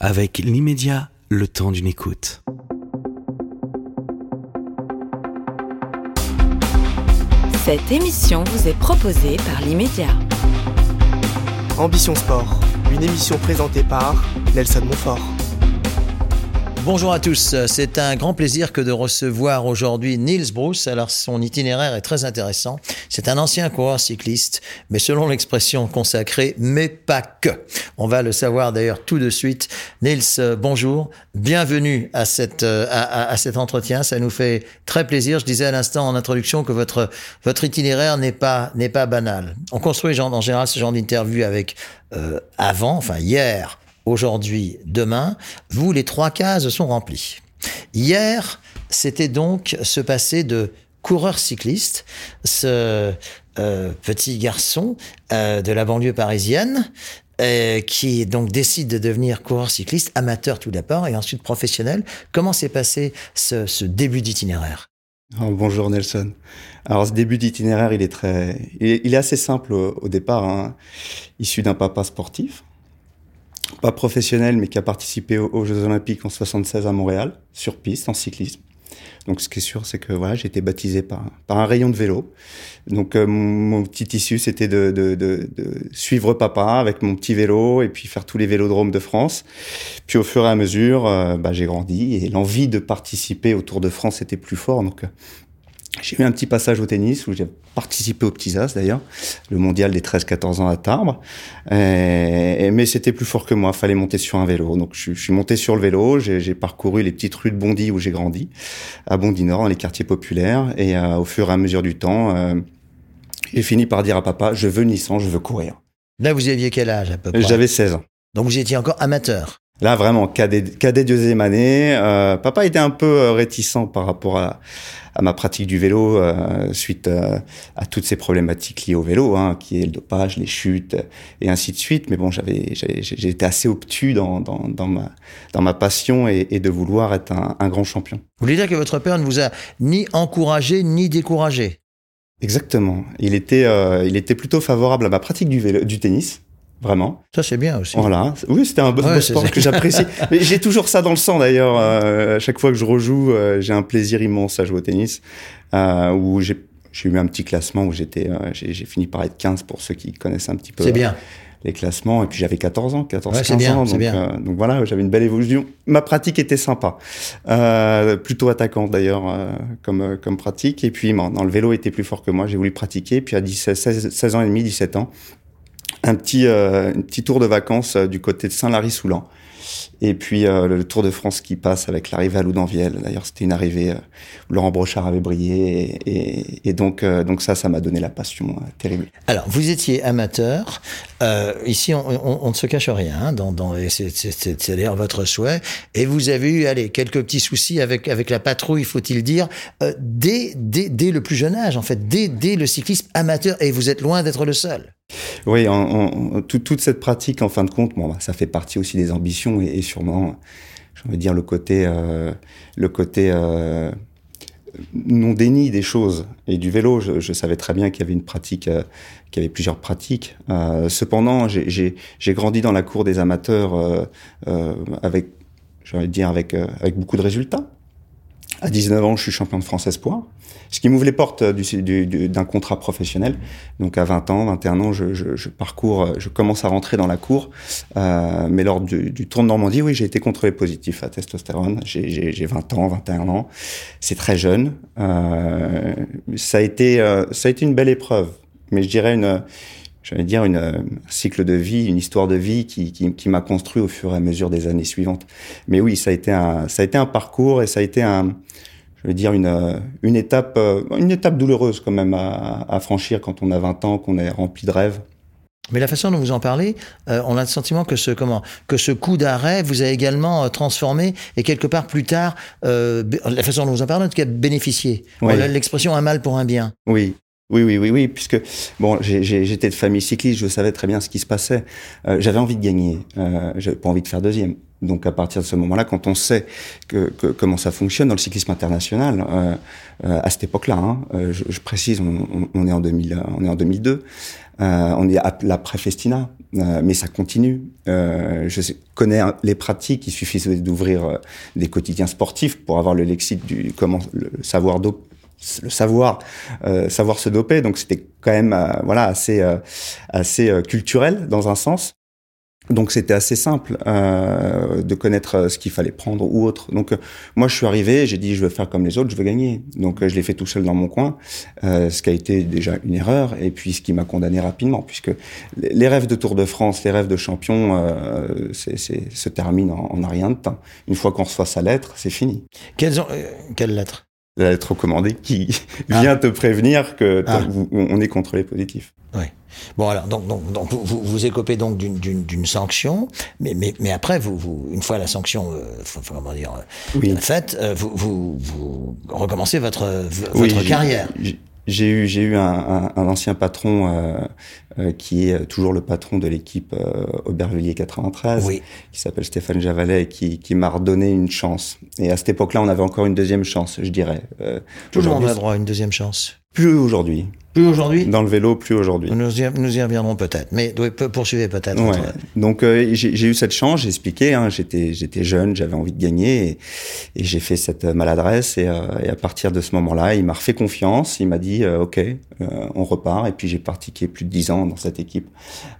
Avec l'immédiat, le temps d'une écoute. Cette émission vous est proposée par l'immédiat. Ambition Sport, une émission présentée par Nelson Montfort. Bonjour à tous, c'est un grand plaisir que de recevoir aujourd'hui Niels Bruce. Alors son itinéraire est très intéressant. C'est un ancien coureur cycliste, mais selon l'expression consacrée, mais pas que. On va le savoir d'ailleurs tout de suite. Niels, bonjour, bienvenue à, cette, à, cet entretien. Ça nous fait très plaisir. Je disais à l'instant en introduction que votre, votre itinéraire n'est pas, n'est pas banal. On construit en général ce genre d'interview avec euh, avant, enfin hier, aujourd'hui, demain, vous, les trois cases sont remplies. Hier, c'était donc ce passé de coureur cycliste, ce euh, petit garçon euh, de la banlieue parisienne, euh, qui donc décide de devenir coureur cycliste, amateur tout d'abord, et ensuite professionnel. Comment s'est passé ce, ce début d'itinéraire? Oh, Bonjour Nelson. Alors ce début d'itinéraire, il est très, il est, assez simple au, au départ, hein. issu d'un papa sportif pas professionnel, mais qui a participé aux, Jeux Olympiques en 76 à Montréal, sur piste, en cyclisme. Donc, ce qui est sûr, c'est que voilà, j'ai été baptisé par, par un rayon de vélo. Donc, euh, mon, petit issue, c'était de, de, de, de, suivre papa avec mon petit vélo et puis faire tous les vélodromes de France. Puis, au fur et à mesure, euh, bah, j'ai grandi et l'envie de participer au Tour de France était plus fort. Donc, j'ai eu un petit passage au tennis où j'ai participé au Petits As d'ailleurs, le mondial des 13-14 ans à Tarbes. Et, mais c'était plus fort que moi, fallait monter sur un vélo. Donc je, je suis monté sur le vélo, j'ai parcouru les petites rues de Bondy où j'ai grandi, à Bondy Nord, dans les quartiers populaires. Et euh, au fur et à mesure du temps, euh, j'ai fini par dire à papa, je veux Nissan, je veux courir. Là, vous aviez quel âge à peu près? J'avais 16 ans. Donc vous étiez encore amateur? Là, vraiment, cadet, cadet deuxième année. Euh, papa était un peu euh, réticent par rapport à, à ma pratique du vélo euh, suite euh, à toutes ces problématiques liées au vélo, hein, qui est le dopage, les chutes et ainsi de suite. Mais bon, j'avais, j'ai été assez obtus dans, dans, dans, ma, dans ma passion et, et de vouloir être un, un, grand champion. Vous voulez dire que votre père ne vous a ni encouragé ni découragé? Exactement. Il était, euh, il était plutôt favorable à ma pratique du, vélo, du tennis. Vraiment. Ça, c'est bien aussi. Voilà. Oui, c'était un beau, ouais, sport que j'apprécie. Mais j'ai toujours ça dans le sang, d'ailleurs. Euh, à chaque fois que je rejoue, euh, j'ai un plaisir immense à jouer au tennis. Euh, où j'ai eu un petit classement où j'étais, j'ai fini par être 15 pour ceux qui connaissent un petit peu. C'est bien. Les classements. Et puis j'avais 14 ans, 14, ouais, 15 bien, ans. Donc, bien. donc voilà, j'avais une belle évolution. Ma pratique était sympa. plutôt attaquant, d'ailleurs, comme, comme pratique. Et puis, bon, dans le vélo était plus fort que moi. J'ai voulu pratiquer. Puis à 17, 16, 16 ans et demi, 17 ans, un petit, euh, un petit tour de vacances euh, du côté de Saint-Lary-Soulan. Et puis euh, le Tour de France qui passe avec l'arrivée à Loudanviel. D'ailleurs, c'était une arrivée où Laurent Brochard avait brillé. Et, et, donc, euh, donc ça, ça m'a donné la passion euh, terrible. Alors, vous étiez amateur. Euh, ici, on, on, on, ne se cache rien. Hein, dans, dans, c'est d'ailleurs votre souhait. Et vous avez eu, allez, quelques petits soucis avec, avec la patrouille, faut-il dire, euh, dès, dès, dès le plus jeune âge, en fait, dès, dès le cyclisme amateur. Et vous êtes loin d'être le seul. Oui, toute cette pratique, en fin de compte, bah, ça fait partie aussi des ambitions et, sûrement, j'ai envie de dire, le côté, euh, euh, non déni des choses. Et du vélo, je, savais très bien qu'il y avait une pratique, euh, qu'il y avait plusieurs pratiques. Cependant, j'ai grandi dans la cour des amateurs avec, j'ai dire, avec beaucoup de résultats. À 19 ans, je suis champion de France Espoir, ce qui m'ouvre les portes d'un du, du, contrat professionnel. Donc à 20 ans, 21 ans, je, je, je, parcours, je commence à rentrer dans la cour. Euh, mais lors du, du, Tour de Normandie, oui, j'ai été contrôlé positif à testostérone. J'ai 20 ans, 21 ans. C'est très jeune. Euh, ça a été, euh, ça a été une belle épreuve, mais je dirais une j'allais dire, une, un cycle de vie, une histoire de vie qui, qui, qui m'a construit au fur et à mesure des années suivantes. Mais oui, ça a été un, ça a été un parcours et ça a été un, je veux dire, une, une étape, une étape douloureuse quand même à, à franchir quand on a 20 ans, qu'on est rempli de rêves. Mais la façon dont vous en parlez, euh, on a le sentiment que ce comment que ce coup d'arrêt vous a également euh, transformé et quelque part plus tard, euh, la façon dont vous en parlez, en tout cas bénéficié. Oui. L'expression un mal pour un bien. Oui, oui, oui, oui, oui, puisque bon, j'étais de famille cycliste, je savais très bien ce qui se passait. Euh, j'avais envie de gagner, euh, j'avais pas envie de faire deuxième. Donc à partir de ce moment-là, quand on sait que, que, comment ça fonctionne dans le cyclisme international, euh, à cette époque-là, hein, je, je, précise, on, on, est en 2000, on est en 2002. on est à l'après-festina, mais ça continue. je connais les pratiques, il suffit d'ouvrir des quotidiens sportifs pour avoir le lexique du comment le savoir le savoir savoir se doper donc c'était quand même voilà assez assez culturel dans un sens donc c'était assez simple euh, de connaître euh, ce qu'il fallait prendre ou autre. Donc euh, moi je suis arrivé, j'ai dit je veux faire comme les autres, je veux gagner. Donc euh, je l'ai fait tout seul dans mon coin, euh, ce qui a été déjà une erreur et puis ce qui m'a condamné rapidement puisque les rêves de Tour de France, les rêves de champion, euh, c'est, se terminent en, en rien de temps. Une fois qu'on reçoit sa lettre, c'est fini. Quelles, ont, quelle lettre La lettre recommandée qui ah. vient te prévenir que ah. on est contrôlé positif. Oui. Bon alors donc donc, donc vous, vous écopez donc d'une sanction, mais, mais mais après vous, vous une fois la sanction euh, comment dire euh, oui. faite, euh, vous, vous, vous recommencez votre votre carrière. J'ai eu j'ai eu un, un, un, ancien patron euh, euh, qui est toujours le patron de l'équipe euh, Aubervilliers 93, oui. qui s'appelle Stéphane Javalet, qui qui m'a redonné une chance. Et à cette époque-là, on avait encore une deuxième chance, je dirais. Euh, toujours on a droit à une deuxième chance. Plus aujourd'hui. Plus aujourd'hui? Dans le vélo, plus aujourd'hui. Nous, y, nous y reviendrons peut-être, mais poursuivez peut-être. Ouais. Donc euh, j'ai eu cette chance, j'ai expliqué, hein, j'étais jeune, j'avais envie de gagner et, et j'ai fait cette maladresse et, euh, et, à partir de ce moment-là, il m'a refait confiance, il m'a dit euh, ok, euh, on repart et puis j'ai pratiqué plus de dix ans dans cette équipe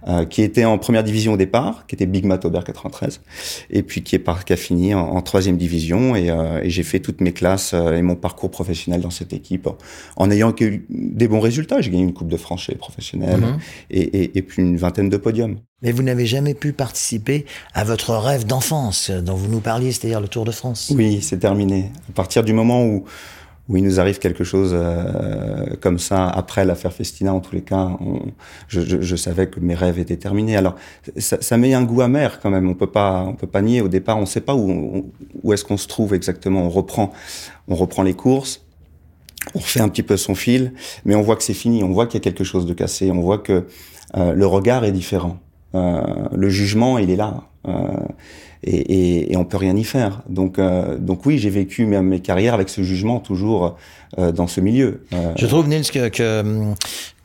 euh, qui était en première division au départ, qui était Big Matober 93 et puis qui est par, qui a fini en, en troisième division et, et j'ai fait toutes mes classes et mon parcours professionnel dans cette équipe en ayant eu des bons résultats j'ai gagné une Coupe de France chez les professionnels mhm. et, et, et, puis une vingtaine de podiums. Mais vous n'avez jamais pu participer à votre rêve d'enfance dont vous nous parliez, c'est-à-dire le Tour de France Oui, c'est terminé. À partir du moment où, où il nous arrive quelque chose euh, comme ça, après l'affaire Festina, en tous les cas, on, je, je, je, savais que mes rêves étaient terminés. Alors, ça, ça, met un goût amer quand même. On peut pas, on peut pas nier. Au départ, on ne sait pas où, où est-ce qu'on se trouve exactement. On reprend, on reprend les courses on refait un petit peu son fil, mais on voit que c'est fini, on voit qu'il y a quelque chose de cassé, on voit que euh, le regard est différent, euh, le jugement il est là, euh, et, et, et, on peut rien y faire. Donc, euh, donc oui, j'ai vécu mes, mes, carrières avec ce jugement toujours dans ce milieu. Euh, je trouve Nils que, que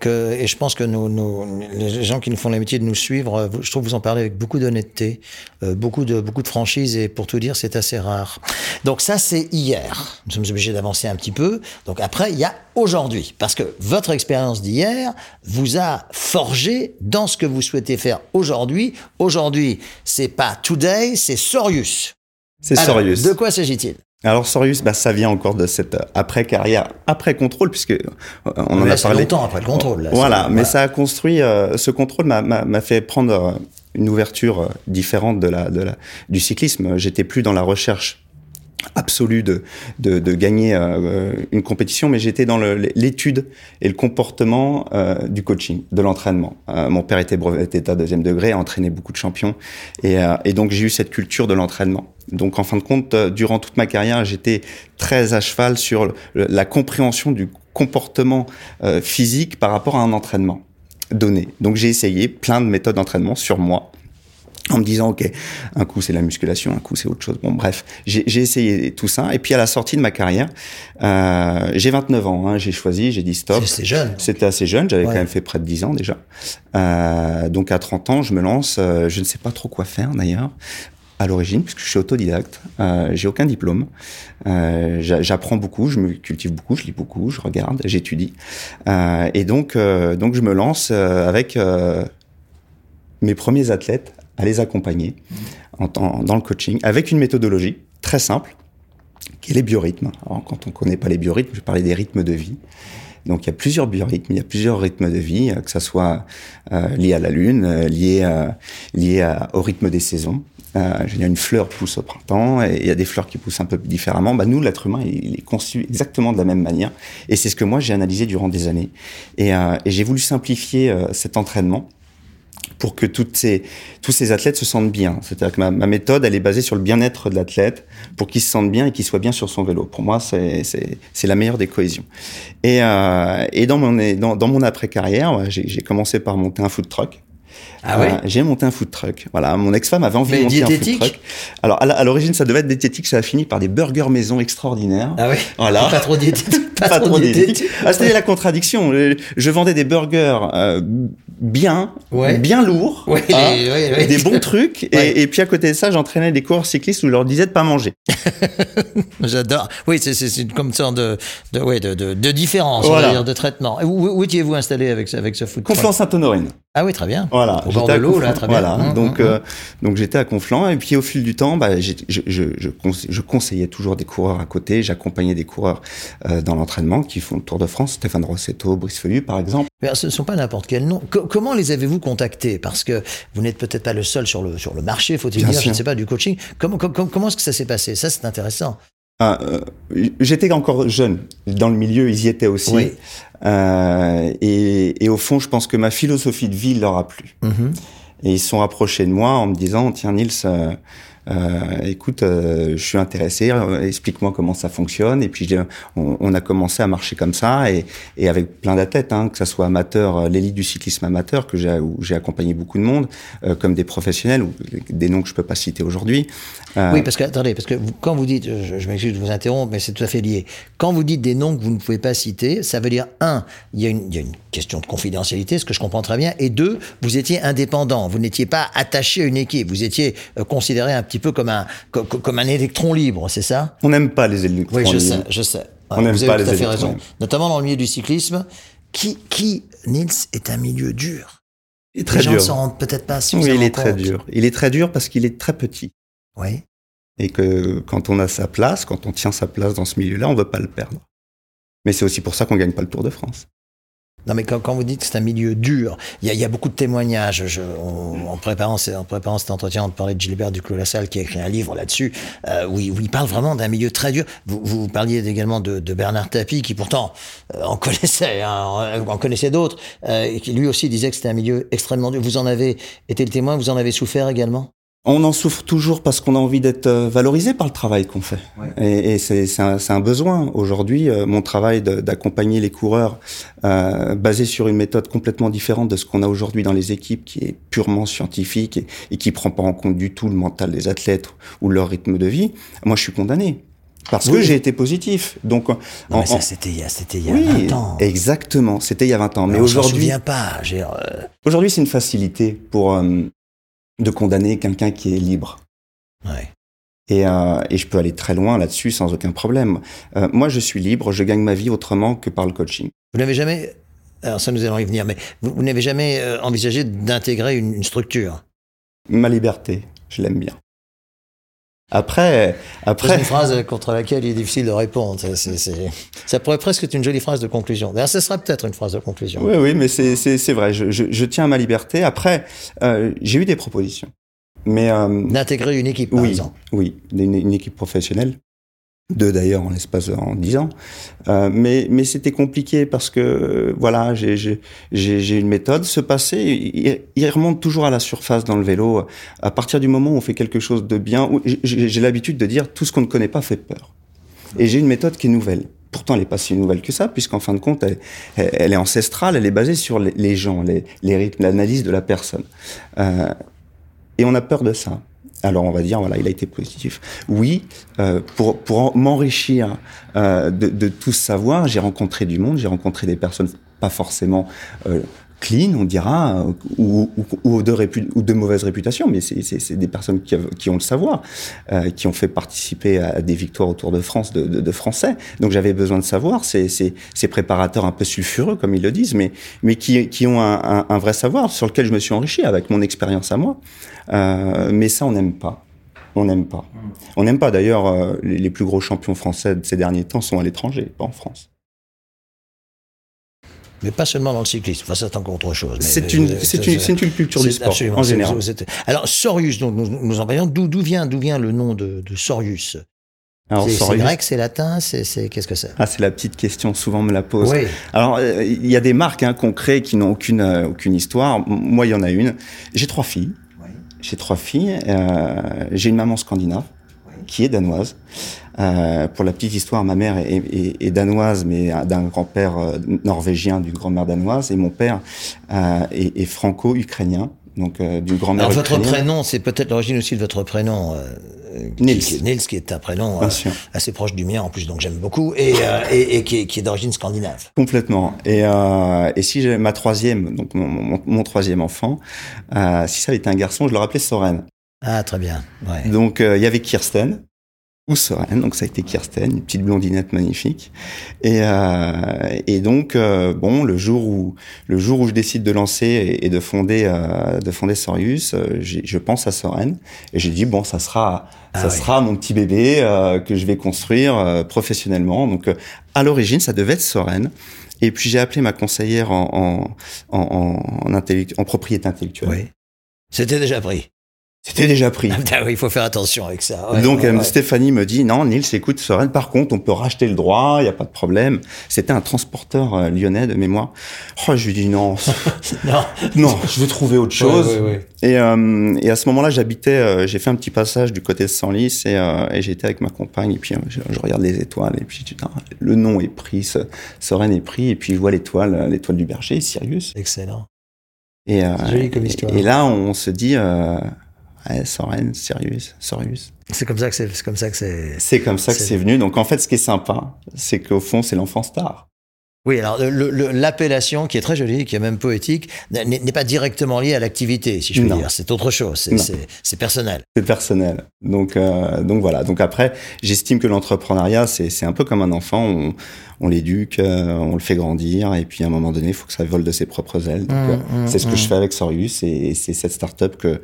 que, et je pense que nous, nous, les gens qui nous font l'amitié de nous suivre, je trouve vous en parlez avec beaucoup d'honnêteté, euh, beaucoup de beaucoup de franchise et pour tout dire, c'est assez rare. Donc ça, c'est hier. Nous sommes obligés d'avancer un petit peu. Donc après, il y a aujourd'hui, parce que votre expérience d'hier vous a forgé dans ce que vous souhaitez faire aujourd'hui. Aujourd'hui, c'est pas today, c'est Sorius. C'est Sorius. De quoi s'agit-il? Alors Sorius, bah, ça vient encore de cette après carrière, après contrôle, puisque euh, on, en a parlé longtemps après le contrôle. Là, voilà, mais ça a construit. Euh, ce contrôle m'a fait prendre euh, une ouverture différente de la, de la du cyclisme. J'étais plus dans la recherche absolue de, de, de gagner euh, une compétition, mais j'étais dans l'étude et le comportement euh, du coaching, de l'entraînement. Euh, mon père était d'état deuxième degré, a entraîné beaucoup de champions, et donc j'ai eu cette culture de l'entraînement. Donc en fin de compte, durant toute ma carrière, j'étais très à cheval sur la compréhension du comportement physique par rapport à un entraînement donné. Donc j'ai essayé plein de méthodes d'entraînement sur moi en me disant ok un coup c'est la musculation un coup c'est autre chose. Bon bref j'ai essayé tout ça. Et puis à la sortie de ma carrière euh, j'ai 29 ans hein, j'ai choisi j'ai dit stop. C'est jeune c'était assez jeune j'avais ouais. quand même fait près de 10 ans déjà. Euh, donc à 30 ans je me lance euh, je ne sais pas trop quoi faire d'ailleurs à l'origine puisque je suis autodidacte. Euh, j'ai aucun diplôme. Euh, j'apprends beaucoup je me cultive beaucoup je lis beaucoup je regarde j'étudie. Euh, et donc euh, donc je me lance euh, avec euh, mes premiers athlètes à les accompagner dans le coaching avec une méthodologie très simple qui est les biorhythmes. Alors, quand on ne connaît pas les biorhythmes, je parlais des rythmes de vie. Donc il y a plusieurs biorhythmes, il y a plusieurs rythmes de vie, que ça soit euh, lié à la lune, euh, lié, lié au rythme des saisons. Euh, a une fleur pousse au printemps et il y a des fleurs qui poussent un peu différemment. Bah, nous, l'être humain, il est conçu exactement de la même manière. Et c'est ce que moi j'ai analysé durant des années. Et, euh, j'ai voulu simplifier euh, cet entraînement pour que toutes ces, tous ces athlètes se sentent bien. C'est-à-dire que ma, méthode, elle est basée sur le bien-être de l'athlète, pour qu'il se sente bien et qu'il soit bien sur son vélo. Pour moi, c'est la meilleure des cohésions. Et, euh, et dans mon, dans, dans mon après-carrière, j'ai commencé par monter un food truck. Ah ouais Euh, J'ai monté un food truck. Voilà, mon ex-femme avait envie Mais de monter diététique un food truck. Alors à l'origine, ça devait être diététique, ça a fini par des burgers maison extraordinaires. Ah oui Voilà. Pas trop diététique. Pas, Pas trop diététique. diététique. Ah, c'était la contradiction. Je, vendais des burgers euh, bien, Ouais. bien lourds, Ouais, hein, les- ouais, ouais. des bons trucs. Ouais. Et, et puis à côté de ça, j'entraînais des coureurs cyclistes où je leur disais de pas manger. J'adore. Oui, c'est comme sorte de, de, ouais, de, de, de différence, on va dire, de traitement. Où, où étiez-vous installé avec, ce- avec ce foot truck? Conflans-Sainte-Honorine. Ah oui, très bien. Voilà. Au bord de l'eau, là, très bien. Voilà. Hum, donc, hum, euh, donc j'étais à Conflans et puis au fil du temps, bah, je, je, je, conse- je conseillais toujours des coureurs à côté. J'accompagnais des coureurs euh, dans l'entraînement qui font le Tour de France. Stéphane Rossetto, Brice Feuillu, par exemple. Mais ce ne sont pas n'importe quel nom. Co- comment les avez-vous contactés? Parce que vous n'êtes peut-être pas le seul sur le, sur le marché, faut-il dire, je ne sais pas, du coaching. Comment, comment, comment est-ce que ça s'est passé? Ça, c'est intéressant. Ah, euh, j'étais encore jeune dans le milieu, ils y étaient aussi. Oui. Euh, et, et au fond, je pense que ma philosophie de vie leur a plu. Mhm. Et ils se sont rapprochés de moi en me disant Tiens, Nils, euh, euh, écoute, euh, je suis intéressé, explique-moi comment ça fonctionne. Et puis, on, on a commencé à marcher comme ça, et, et avec plein d'athlètes, hein, que ça soit amateur, l'élite du cyclisme amateur, que j'ai, où j'ai accompagné beaucoup de monde, comme des professionnels, ou des noms que je peux pas citer aujourd'hui. Euh, Oui, parce que, attendez, parce que vous- quand vous dites, je, je m'excuse de vous interrompre, mais c'est tout à fait lié. Quand vous dites des noms que vous ne pouvez pas citer, ça veut dire, un, il y a une, il y a une question de confidentialité, ce que je comprends très bien, et deux, vous étiez indépendant, vous n'étiez pas attaché à une équipe, vous étiez euh, considéré un petit peu comme un, co- co- comme un électron libre, c'est ça? On n'aime pas les électrons. Oui, je libres. sais, je sais. On n'aime vous pas avez tout les à fait électrons. raison. Notamment dans le milieu du cyclisme, qui, qui, Nils, est un milieu dur? Il est très Les gens ne s'en rendent peut-être pas Oui, suffisamment il est très dur. Il est très dur parce qu'il est très petit. Oui. Et que quand on a sa place, quand on tient sa place dans ce milieu-là, on veut pas le perdre. Mais c'est aussi pour ça qu'on gagne pas le Tour de France. Non, mais quand, quand vous dites que c'est un milieu dur, il y, a- il y a beaucoup de témoignages. Je, on- en, préparant, en préparant cet entretien, on parlait de Gilbert Duclos-Lassalle qui a écrit un livre là-dessus, euh, où, il, où il parle vraiment d'un milieu très dur. Vous, vous parliez également de, de Bernard Tapie, qui pourtant euh, en connaissait, hein, en connaissait d'autres, euh, et qui lui aussi disait que c'était un milieu extrêmement dur. Vous en avez été le témoin, vous en avez souffert également? On en souffre toujours parce qu'on a envie d'être euh, valorisé par le travail qu'on fait. Et, et c'est un, un besoin. Aujourd'hui, euh, mon travail d'accompagner les coureurs, euh, basé sur une méthode complètement différente de ce qu'on a aujourd'hui dans les équipes, qui est purement scientifique et, et qui prend pas en compte du tout le mental des athlètes ou leur rythme de vie, moi je suis condamné. Parce que j'ai été positif. Donc, Non, en- mais ça, c'était il y a, c'était il y a oui, 20 ans. exactement. C'était il y a 20 ans. Mais aujourd'hui, souvient pas. j'ai, euh, aujourd'hui, c'est une facilité pour euh, de condamner quelqu'un qui est libre. ouais. Et, euh, et je peux aller très loin là-dessus sans aucun problème. Euh, moi, je suis libre, je gagne ma vie autrement que par le coaching. Vous n'avez jamais, alors ça nous allons y venir, mais vous, vous n'avez jamais euh, envisagé d'intégrer une, une structure? Ma liberté, je l'aime bien. Après, C'est après, une phrase contre laquelle il est difficile de répondre. C'est- c'est- c'est- ça pourrait presque être une jolie phrase de conclusion. D'ailleurs, ce sera peut-être une phrase de conclusion. oui, oui, mais c'est c'est c'est vrai. Je, je, je tiens à ma liberté. Après, euh, j'ai eu des propositions, mais euh, D'intégrer une équipe, par oui, exemple. oui, une, une équipe professionnelle. Deux d'ailleurs en l'espace en dix ans, Euh, mais mais c'était compliqué parce que euh, voilà j'ai j'ai une méthode. Ce passé, il, il remonte toujours à la surface dans le vélo. À partir du moment où on fait quelque chose de bien, j'ai l'habitude de dire tout ce qu'on ne connaît pas fait peur. Et j'ai une méthode qui est nouvelle. Pourtant, elle n'est pas si nouvelle que ça, puisqu'en fin de compte, elle, elle- est ancestrale, elle est basée sur les, les gens, les, les rythmes, l'analyse de la personne. Euh, et on a peur de ça. Alors on va dire, voilà, il a été positif. Oui, euh, pour, pour en- m'enrichir euh, de, de tout savoir, j'ai rencontré du monde, j'ai rencontré des personnes pas forcément euh, clean, on dira, euh, ou, ou, ou de, répu- ou de mauvaise réputation, mais c'est- des personnes qui, ont le savoir, euh, qui ont fait participer à des victoires au Tour de France de, de, de Français. Donc j'avais besoin de savoir ces, ces, ces préparateurs un peu sulfureux, comme ils le disent, mais, mais qui, qui ont un, un, un vrai savoir sur lequel je me suis enrichi avec mon expérience à moi. Euh, mais ça, on n'aime pas. On n'aime pas. On n'aime pas. D'ailleurs, euh, les, les plus gros champions français de ces derniers temps sont à l'étranger, pas en France. Mais pas seulement dans le cyclisme. Enfin, c'est encore autre chose. Mais- C'est une, une, c'est une culture du sport, en général. Alors, Sorius, donc, nous, nous en parlions. D'où vient, d'où vient le nom de, de Sorius? Alors, C'est grec, c'est latin, c'est qu'est-ce que c'est? Ah, c'est la petite question, souvent on me la pose. Oui. Alors, euh, il y a des marques hein, qu'on crée qui n'ont aucune, euh, aucune histoire. Moi, il y en a une. J'ai trois filles. J'ai trois filles. Euh, j'ai une maman scandinave qui est danoise. Euh, pour la petite histoire, ma mère est, est- est danoise, mais d'un grand-père euh, norvégien, d'une grand-mère danoise, et mon père euh, est, est franco-ukrainien. donc euh, du grand-mère Alors, votre prénom, c'est peut-être l'origine aussi de votre prénom. euh, Nils. Qui, Nils, qui est un prénom euh, assez proche du mien, en plus, donc j'aime beaucoup, et, euh, et, et qui est, qui est d'origine scandinave. Complètement. Et, euh, et si j'ai ma troisième, donc mon, mon- mon troisième enfant, euh, si ça avait été un garçon, je le rappelais Soren. Ah, très bien. Ouais. Donc euh, il y avait Kirsten ou Soren, donc ça a été Kirsten, une petite blondinette magnifique. Et, euh, et donc euh, bon, le jour où le jour où je décide de lancer et, et de fonder de fonder Sorius, je pense à Soren et j'ai dit bon, ça sera Ah ça oui. sera mon petit bébé que je vais construire professionnellement. Donc à l'origine, ça devait être Soren. Et puis j'ai appelé ma conseillère en en en, en propriété intellectuelle. Oui. C'était déjà pris. C'était déjà pris. Ah oui, il faut faire attention avec ça. Ouais, Donc ouais, euh, ouais. Stéphanie me dit non Nils écoute Soren par contre on peut racheter le droit il y a pas de problème c'était un transporteur euh, lyonnais de mémoire oh je lui dis non Non. non je vais trouver autre chose et euh, et à ce moment-là j'habitais euh, j'ai fait un petit passage du côté de Senlis et, et j'étais avec ma compagne et puis je, je regarde les étoiles et puis Putain, le nom est pris Soren est pris et puis je vois l'étoile l'étoile du berger Sirius Excellent. et euh, Joli comme histoire. et, et là on se dit euh, ouais, Soren Sirius C'est comme ça que c'est, c'est comme ça que c'est. C'est comme ça que C'est- venu. Donc en fait, ce qui est sympa, c'est qu'au fond, c'est l'enfant star. Oui, alors l'appellation qui est très jolie, qui est même poétique, n'est pas directement liée à l'activité, si je puis Non. dire. C'est autre chose. C'est- personnel. C'est personnel. Donc, euh, donc voilà. Donc après, j'estime que l'entrepreneuriat, c'est c'est un peu comme un enfant. On, on l'éduque, euh, on le fait grandir, et puis à un moment donné, il faut que ça vole de ses propres ailes. Mmh, euh, mmh, c'est ce que mmh. je fais avec Sorius, et, et c'est cette start-up que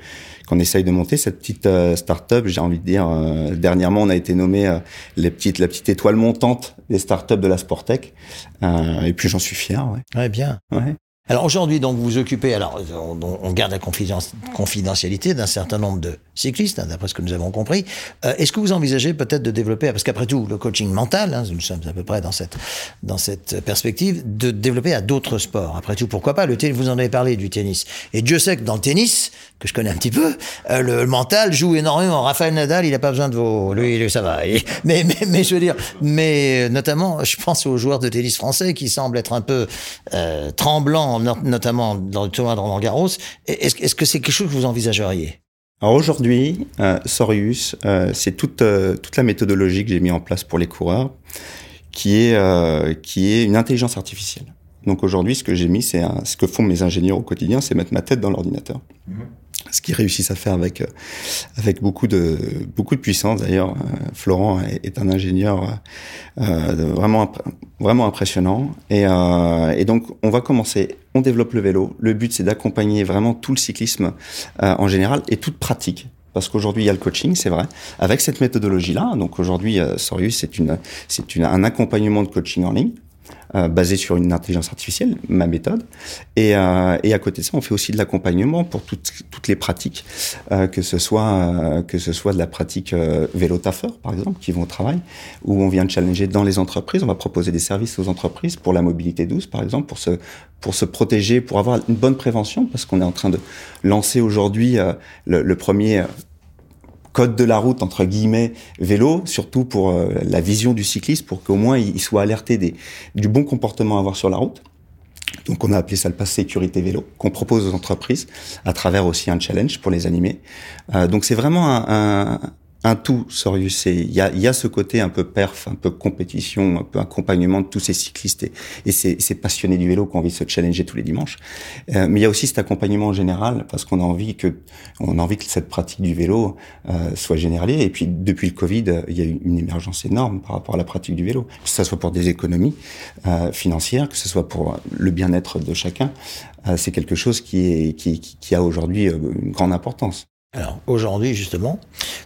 qu'on essaye de monter. Cette petite euh, start-up, j'ai envie de dire. euh, dernièrement, on a été nommé euh, les petites, la petite étoile montante des start-up de la Sportec. Euh, et puis j'en suis fier. Ouais. Ouais, bien. ouais. Alors aujourd'hui, donc vous vous occupez, alors on, garde la confidentialité d'un certain nombre de cyclistes, hein, d'après ce que nous avons compris. Euh, Est-ce que vous envisagez peut-être de développer, parce qu'après tout, le coaching mental, hein, nous sommes à peu près dans cette dans cette perspective, de développer à d'autres sports? Après tout, pourquoi pas? Le tennis, vous en avez parlé du tennis, et Dieu sait que dans le tennis, que je connais un petit peu, euh, le, mental joue énormément. Raphaël Nadal, il n'a pas besoin de vos, lui, lui, ça va. Mais, mais mais je veux dire, mais euh, notamment, je pense aux joueurs de tennis français qui semblent être un peu euh, tremblants, no- notamment dans le tournoi de Roland Garros. Est-ce est-ce que c'est quelque chose que vous envisageriez? Alors aujourd'hui, euh, Sorius, euh, c'est toute, euh, toute la méthodologie que j'ai mis en place pour les coureurs, qui est, euh, qui est une intelligence artificielle. Donc aujourd'hui, ce que j'ai mis, c'est ce que font mes ingénieurs au quotidien, c'est mettre ma tête dans l'ordinateur. Ce qu'ils réussissent à faire avec, euh, avec beaucoup, de, beaucoup de puissance. D'ailleurs, euh, Florent est, est un ingénieur euh, vraiment, vraiment impressionnant. Et, euh, et donc, on va commencer, on développe le vélo. Le but, c'est d'accompagner vraiment tout le cyclisme euh, en général et toute pratique. Parce qu'aujourd'hui, il y a le coaching, c'est vrai, avec cette méthodologie-là. Donc aujourd'hui, euh, Sorius, c'est une, c'est une, un accompagnement de coaching en ligne. Euh, basé sur une intelligence artificielle, ma méthode. Et, euh, et à côté de ça, on fait aussi de l'accompagnement pour toutes, toutes les pratiques, euh, que ce soit euh, que ce soit de la pratique euh, vélo taffeur, par exemple, qui vont au travail, où on vient de challenger dans les entreprises. On va proposer des services aux entreprises pour la mobilité douce, par exemple, pour se pour se protéger, pour avoir une bonne prévention, parce qu'on est en train de lancer aujourd'hui euh, le, le premier code de la route entre guillemets vélo, surtout pour euh, la vision du cycliste, pour qu'au moins il, soit alerté des, du bon comportement à avoir sur la route. Donc on a appelé ça le pass sécurité vélo, qu'on propose aux entreprises à travers aussi un challenge pour les animer. Euh, donc c'est vraiment un, un, un tout, Sorius. Il y a, y a ce côté un peu perf, un peu compétition, un peu accompagnement de tous ces cyclistes et, et ces, ces passionnés du vélo qui ont envie de se challenger tous les dimanches. Euh, mais il y a aussi cet accompagnement en général parce qu'on a envie que on a envie que cette pratique du vélo euh, soit généralisée. Et puis depuis le Covid, il y a eu une émergence énorme par rapport à la pratique du vélo, que ce soit pour des économies euh, financières, que ce soit pour le bien-être de chacun. Euh, c'est quelque chose qui est qui, qui, qui a aujourd'hui euh, une grande importance. Alors aujourd'hui justement,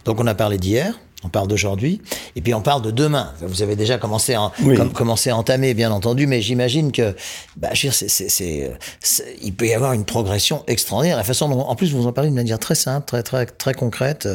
donc on a parlé d'hier, on parle d'aujourd'hui, et puis on parle de demain. Vous avez déjà commencé à, Oui. com- commencé à entamer, bien entendu, mais j'imagine que, bah, je veux dire, c'est, c'est, c'est, c'est- il peut y avoir une progression extraordinaire. La façon dont, en plus, vous en parlez de manière très simple, très très très concrète,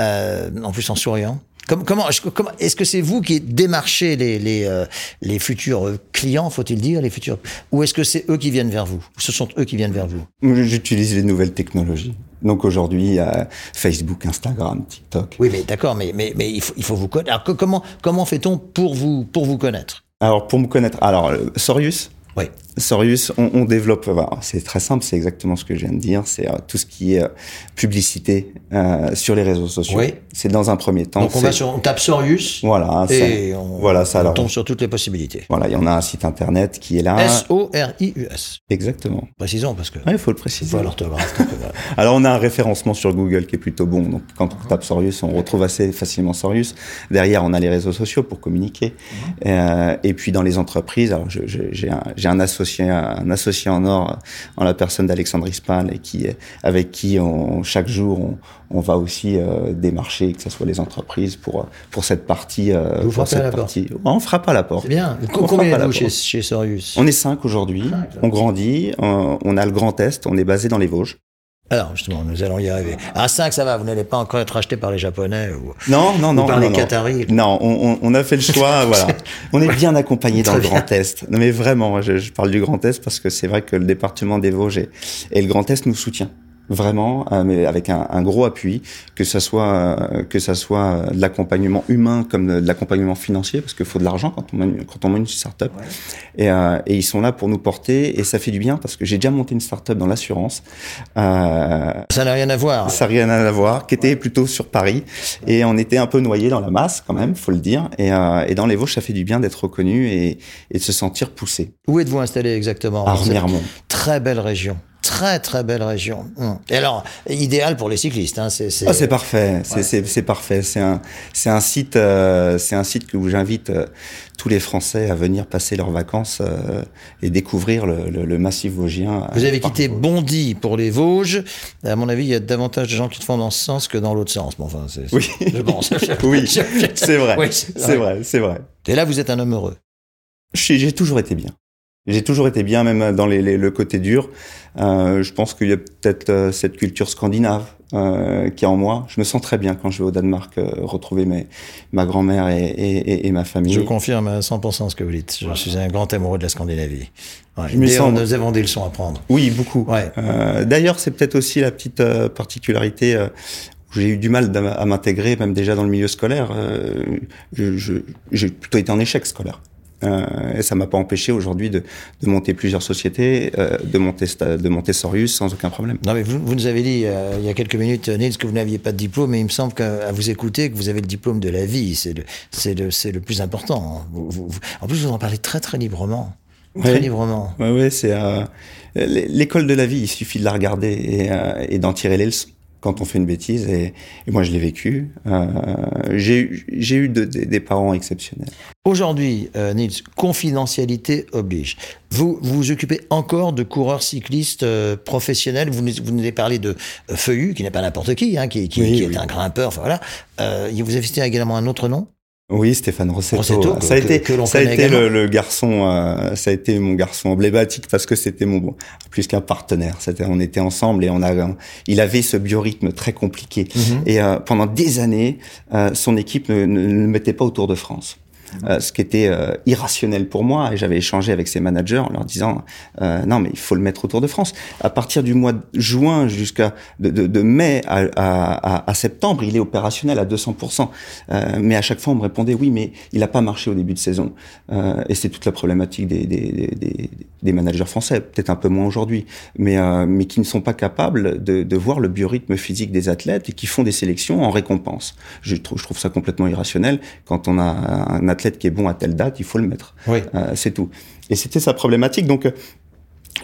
euh, en plus en souriant. Comme- Comment, est-ce que- comment, est-ce que c'est vous qui démarchez les, les, euh, les futurs euh, clients, faut-il dire, les futurs, ou est-ce que c'est eux qui viennent vers vous? Ce sont eux qui viennent vers vous? J'utilise les nouvelles technologies. Donc aujourd'hui, il y a Facebook, Instagram, TikTok. Oui, mais d'accord, mais, mais, mais il, faut, il faut vous connaître. Alors, comment fait-on pour vous, pour vous connaître? Alors pour me connaître, alors euh, Sorius, Oui. Sorius, on, on développe, voilà, c'est très simple, c'est exactement ce que je viens de dire, c'est euh, tout ce qui est euh, publicité euh, sur les réseaux sociaux. Oui. C'est dans un premier temps. Donc on va sur, on tape Sorius Voilà, et ça- on, voilà, ça on alors. tombe sur toutes les possibilités. Voilà, il y en a un site internet qui est là. S-O-R-I-U-S. Exactement. Précisons parce que Ouais, il faut le préciser. pas l'orthographe. Alors on a un référencement sur Google qui est plutôt bon. Donc quand on tape Sorius, on retrouve assez facilement Sorius. Derrière, on a les réseaux sociaux pour communiquer. Euh, et puis dans les entreprises, alors un, j'ai un associé, un associé en or en la personne d'Alexandre Ispal et qui, avec qui on, chaque jour on, on va aussi euh, démarcher, que ce soit les entreprises pour pour cette partie. euh, Vous pour frappez à cette la porte. partie. Ouais, on frappe à la porte. C'est bien. On Combien êtes-vous chez, porte. chez Sorius? On est cinq aujourd'hui. On grandit. On, on a le Grand Est. On est basé dans les Vosges. Alors justement, nous allons y arriver. À 5, ça va, vous n'allez pas encore être acheté par les Japonais ou, Non, non, ou non. par les non. Qataris. Non, on, a fait le choix, voilà. On est bien accompagné dans le Grand Est. Non mais vraiment, je, je parle du Grand Est parce que c'est vrai que le département des Vosges et, et le Grand Est nous soutient vraiment, euh, mais avec un, un gros appui, que ça soit euh, que ça soit de l'accompagnement humain comme de, de l'accompagnement financier, parce qu'il faut de l'argent quand on mène, quand on mène une start-up. Et, euh, et ils sont là pour nous porter et ça fait du bien parce que j'ai déjà monté une start-up dans l'assurance. Euh, Ça n'a rien à voir. ça n'a rien à voir, qui était plutôt sur Paris. Et on était un peu noyé dans la masse, quand même, faut le dire. Et, euh, et dans les Vosges, ça fait du bien d'être reconnu et, et de se sentir poussé. Où êtes-vous installé exactement? À Remiremont. Très belle région. Très très belle région. Hum. Et alors, idéal pour les cyclistes. Hein, c'est, c'est- Ah, c'est parfait, c'est parfait. C'est un, site, euh, c'est un site où j'invite euh, tous les Français à venir passer leurs vacances euh, et découvrir le, le- le massif vosgien. Vous avez quitté Bondy pour les Vosges. À mon avis, il y a davantage de gens qui te font dans ce sens que dans l'autre sens. Bon, enfin, c'est, Oui. je pense. Oui, c'est vrai, Oui, c'est vrai, c'est vrai. Et là, vous êtes un homme heureux. J'ai toujours été bien. J'ai toujours été bien, même dans les, les- le côté dur. Euh, je pense qu'il y a peut-être euh, cette culture scandinave euh, qui est en moi. Je me sens très bien quand je vais au Danemark euh, retrouver mes, ma grand-mère et, et, et- ma famille. Je confirme à 100% ce que vous dites. Je suis un grand amoureux de la Scandinavie. Ouais. Je me sens- Nous avons des leçons à prendre. Oui, beaucoup. Ouais. Euh, D'ailleurs, c'est peut-être aussi la petite euh, particularité euh, où j'ai eu du mal à m'intégrer, même déjà dans le milieu scolaire. Euh, J'ai plutôt été en échec scolaire. Euh, et ça m'a pas empêché aujourd'hui de, de monter plusieurs sociétés, euh, de monter de monter Sorius sans aucun problème. Non, mais vous, vous nous avez dit euh, il y a quelques minutes, Nils, que vous n'aviez pas de diplôme, mais il me semble qu'à vous écouter, que vous avez le diplôme de la vie. C'est le, c'est le, c'est le plus important. Vous- vous- vous- en plus, vous en parlez très, très librement. Très librement. Ouais, ouais, c'est euh, l'école de la vie. Il suffit de la regarder et, euh, et d'en tirer les leçons quand on fait une bêtise. Et, et moi, je l'ai vécu. Euh, j'ai eu- de- de- des parents exceptionnels. Aujourd'hui, euh, Nils, confidentialité oblige. Vous vous vous occupez encore de coureurs cyclistes euh, professionnels? Vous nous, vous nous avez parlé de euh, Feuillu, qui n'est pas n'importe qui, hein, qui, qui, Oui, qui oui. est un grimpeur. Enfin, voilà. Vous avez cité également un autre nom? Oui, Stéphane Rossetto. Rossetto, que- ça a été, que ça a été le, le garçon, euh, ça a été mon garçon emblématique parce que c'était mon bon, plus qu'un partenaire. C'était, on était ensemble et on a, il avait ce biorhythme très compliqué. Mhm. Et euh, pendant des années, euh, son équipe ne, ne, ne le mettait pas au Tour de France. Euh, ce qui était euh, irrationnel pour moi et j'avais échangé avec ses managers en leur disant euh, non mais il faut le mettre au Tour de France. À partir du mois de juin jusqu'à de, de, de mai à, à, à, septembre il est opérationnel à 200% euh, mais à chaque fois on me répondait oui mais il n'a pas marché au début de saison. Euh, et c'est toute la problématique des, des, des, des managers français peut-être un peu moins aujourd'hui mais euh, mais qui ne sont pas capables de, de voir le biorhythme physique des athlètes et qui font des sélections en récompense. Je trouve je trouve ça complètement irrationnel quand on a un athlète qui est bon à telle date, il faut le mettre. Oui. Euh, c'est tout. Et c'était sa problématique. Donc, euh,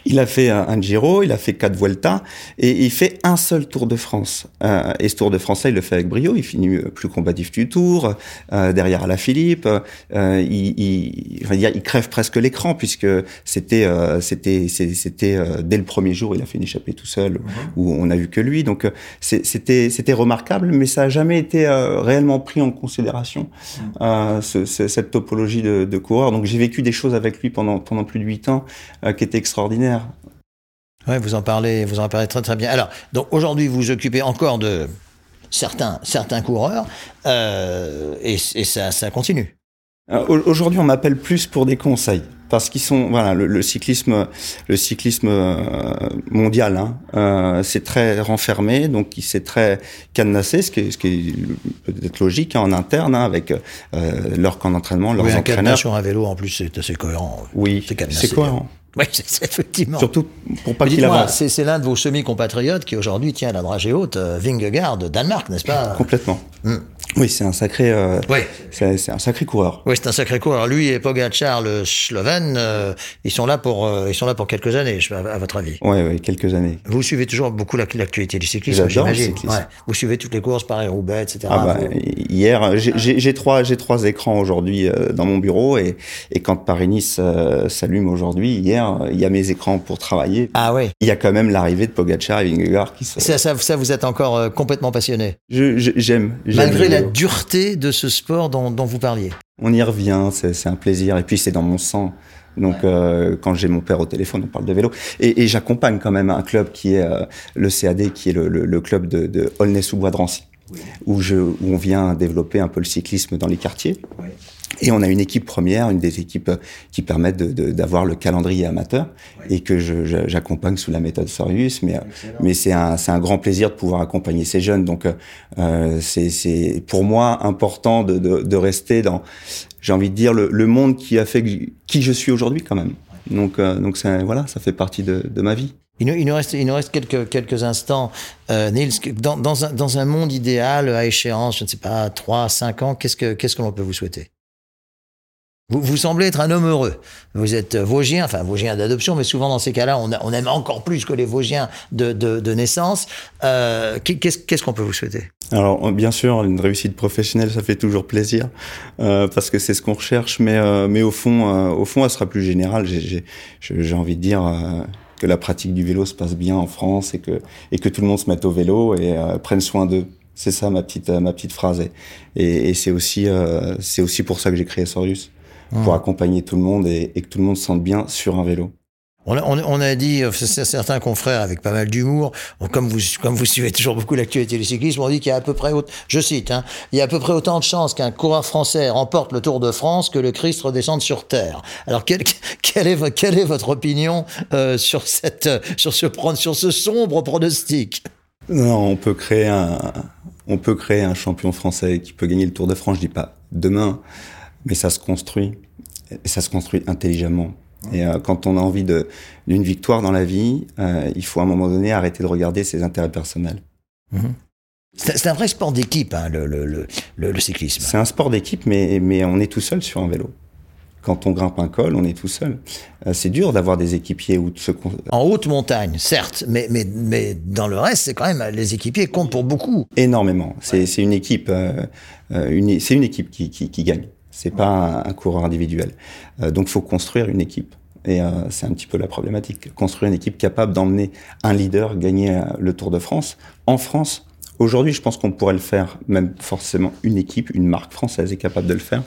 il a fait un, un Giro, il a fait quatre Vuelta, et il fait un seul Tour de France. Euh, et ce Tour de France, là, il le fait avec brio. Il finit euh, plus combatif du Tour, euh, derrière Alain Philippe. Euh, il, il, enfin, il crève presque l'écran puisque c'était, euh, c'était, c'était euh, dès le premier jour, il a fait une échappée tout seul, où on a vu que lui. Donc, c'était, c'était remarquable, mais ça a jamais été euh, réellement pris en considération euh, ce- ce- cette topologie de, de coureur. Donc, j'ai vécu des choses avec lui pendant pendant plus de huit ans euh, qui étaient extraordinaires. Ouais, vous en parlez, vous en parlez très très bien. Alors, donc aujourd'hui, vous vous occupez encore de certains certains coureurs euh, et, et ça ça continue. Euh, au- Aujourd'hui, on m'appelle plus pour des conseils parce qu'ils sont voilà le, le cyclisme le cyclisme euh, mondial hein, euh, c'est très renfermé donc il s'est très cadenassé ce qui est, ce qui est peut-être logique hein, en interne hein, avec euh, leur camp d'entraînement leurs Oui, un entraîneurs cadenas sur un vélo en plus, c'est assez cohérent. oui c'est cohérent Oui, c'est effectivement. Surtout pour pas qu'il avance. c'est l'un de vos semi-compatriotes qui aujourd'hui tient la dragée haute, euh, Vingegaard Danemark, n'est-ce pas? Complètement. Hmm. Oui, c'est un sacré, euh, Oui. c'est un sacré coureur. Oui, c'est un sacré. Alors lui et Pogacar, le Slovène, euh, ils sont là pour euh, ils sont là pour quelques années, à, à votre avis. Ouais, ouais, quelques années. Vous suivez toujours beaucoup la- l'actualité du cyclisme, j'imagine. Ouais. Vous suivez toutes les courses, Paris Roubaix, etc. Ah bah, Vous- hier, j'ai- j'ai trois, j'ai trois écrans aujourd'hui euh, dans mon bureau et, et quand Paris-Nice euh, s'allume aujourd'hui, hier, il y a mes écrans pour travailler. Ah oui. Il y a quand même l'arrivée de Pogacar et Vingegaard qui se. Ça, ça, ça, vous êtes encore complètement passionné, J'aime. malgré la. Dureté de ce sport dont, dont vous parliez. On y revient, c'est un plaisir. Et puis c'est dans mon sang. Donc euh, quand j'ai mon père au téléphone, on parle de vélo. Et, et j'accompagne quand même un club qui est euh, le CAD, qui est le, le- le club de, de Aulnay-sous-Bois de Rancy, où, je, où on vient développer un peu le cyclisme dans les quartiers. Et on a une équipe première, une des équipes euh, qui permettent de- de- d'avoir le calendrier amateur et que je- je- j'accompagne sous la méthode Sorius. Mais, euh, mais c'est un, c'est un grand plaisir de pouvoir accompagner ces jeunes. Donc euh, euh, c'est- c'est pour moi important de, de, de rester dans, j'ai envie de dire, le, le monde qui a fait que- qui je suis aujourd'hui quand même. Donc, euh, donc ça, voilà, ça fait partie de, de ma vie. Il nous, il nous reste, il nous reste quelques, quelques instants. Euh, Niels, que- dans, dans, un, dans un monde idéal, à échéance, je ne sais pas, 3, 5 ans, qu'est-ce que, qu'est-ce que l'on peut vous souhaiter? Vous, semblez être un homme heureux. Vous êtes Vosgien, enfin Vosgien d'adoption, mais souvent dans ces cas-là, on, aime encore plus que les Vosgiens de, de, naissance. Euh, qu'est-ce, qu'on peut vous souhaiter? Alors, bien sûr, une réussite professionnelle, ça fait toujours plaisir euh, parce que c'est ce qu'on recherche. Mais, euh, mais au fond, euh, au fond, elle sera plus générale. J'ai- envie de dire euh, que la pratique du vélo se passe bien en France et que et que tout le monde se mette au vélo et euh, prenne soin d'eux. C'est ça ma petite euh, ma petite phrase. Et, et, c'est aussi euh, c'est aussi pour ça que j'ai créé Sorius pour accompagner tout le monde et, et que tout le monde se sente bien sur un vélo. On a, on, dit, euh, certains confrères avec pas mal d'humour, comme vous, comme vous suivez toujours beaucoup l'actualité du cyclisme, on dit qu'il y a à peu près, je cite, hein, il y a à peu près autant de chances qu'un coureur français remporte le Tour de France que le Christ redescende sur Terre. Alors, quelle, quelle, est, vo- quelle est votre opinion euh, sur, cette, euh, sur, ce, pro- sur ce sombre pronostic? Non, on peut créer un, on peut créer un champion français qui peut gagner le Tour de France. Je dis pas demain, mais ça se construit. Et ça se construit intelligemment. Et euh, quand on a envie de d'une victoire dans la vie, euh, il faut à un moment donné arrêter de regarder ses intérêts personnels. C'est c'est un vrai sport d'équipe, hein, le, le, le, cyclisme. C'est un sport d'équipe, mais mais on est tout seul sur un vélo. Quand on grimpe un col, on est tout seul. Euh, c'est dur d'avoir des équipiers ou de se En haute montagne, certes, mais, mais, mais dans le reste, c'est quand même, les équipiers comptent pour beaucoup. énormément. C'est c'est une équipe, une, c'est une équipe qui, qui, qui gagne. C'est pas un, coureur individuel. Euh, donc, faut construire une équipe. Et euh, c'est un petit peu la problématique. Construire une équipe capable d'emmener un leader gagner euh, le Tour de France en France. Aujourd'hui, je pense qu'on pourrait le faire, même forcément une équipe, une marque française est capable de le faire,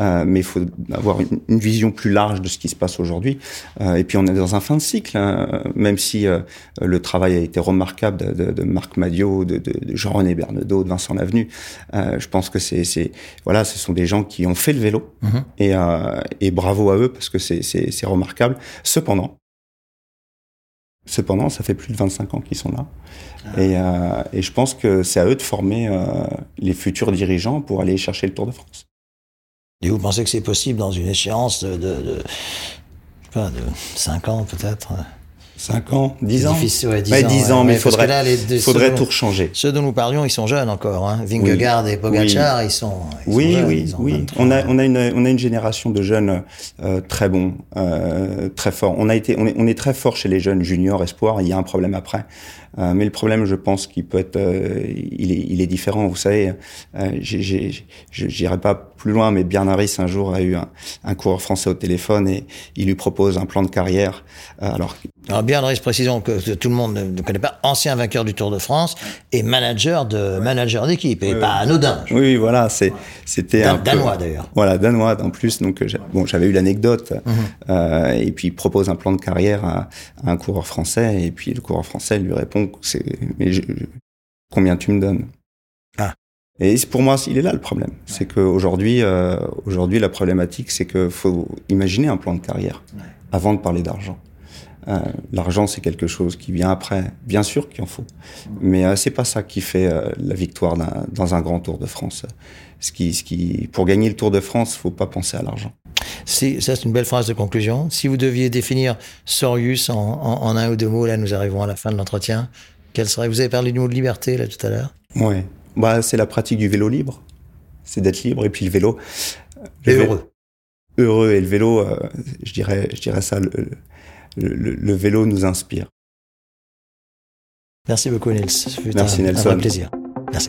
Euh, mais il faut avoir une, une vision plus large de ce qui se passe aujourd'hui. Euh, et puis on est dans un fin de cycle, hein, même si euh, le travail a été remarquable de, de, de Marc Madiot, de, Jean-René Bernaudot, de Vincent Lavenu. Euh, je pense que c'est, voilà, ce sont des gens qui ont fait le vélo et, euh, et bravo à eux parce que c'est remarquable. Cependant, cependant, ça fait plus de 25 ans qu'ils sont là. Et, euh, et je pense que c'est à eux de former euh, les futurs dirigeants pour aller chercher le Tour de France. Et vous pensez que c'est possible dans une échéance de, pas, de 5 ans peut-être? 5 ans, 10 C'est ans difficile, ouais, 10 Ouais, ans, 10 ouais. ans, mais il faudrait, là, les deux- faudrait tout dont- changer. Ceux dont nous parlions, ils sont jeunes encore. Hein. Vingegaard et Pogacar, ils sont. ils sont Oui, jeunes, oui, oui. 23 On a, on a une, on a une génération de jeunes euh, très bons, euh, très forts. On a été, on est, on est très fort chez les jeunes juniors, espoirs. Il y a un problème après, Euh, mais le problème, je pense, qu'il peut être, euh, il est, il est différent. Vous savez, euh, j'irai pas plus loin, mais Bernard un jour a eu un, un coureur français au téléphone et il lui propose un plan de carrière. Euh, alors Alors, Andrés, précisons que tout le monde ne connaît pas, ancien vainqueur du Tour de France et manager de manager d'équipe, et pas anodin. Oui, oui, voilà, c'est, c'était un danois, d'ailleurs. Voilà, danois en plus. Donc, euh, bon, j'avais eu l'anecdote. Mhm. euh, et puis, il propose un plan de carrière à, à un coureur français. Et puis, le coureur français lui répond, c'est, combien tu me donnes? Ah. Et c'est- pour moi, il est là le problème. C'est qu'aujourd'hui, euh, aujourd'hui, la problématique, c'est que faut imaginer un plan de carrière avant de parler d'argent. Euh, L'argent, c'est quelque chose qui vient après. Bien sûr qu'il en faut, mais euh, c'est pas ça qui fait euh, la victoire dans un grand Tour de France. Ce qui, ce qui, pour gagner le Tour de France, faut pas penser à l'argent. Si, ça, c'est une belle phrase de conclusion. Si vous deviez définir Sorius en, en, en un ou deux mots, là, nous arrivons à la fin de l'entretien. Quel serait Vous avez parlé du mot de liberté là tout à l'heure. Ouais. Bah, c'est la pratique du vélo libre. C'est d'être libre et puis le vélo. Et le heureux. Heureux et le vélo, euh, je dirais, je dirais ça. Le, le, le- le vélo nous inspire. Merci beaucoup, Nils. Merci, un, un Nelson. vrai plaisir. Merci.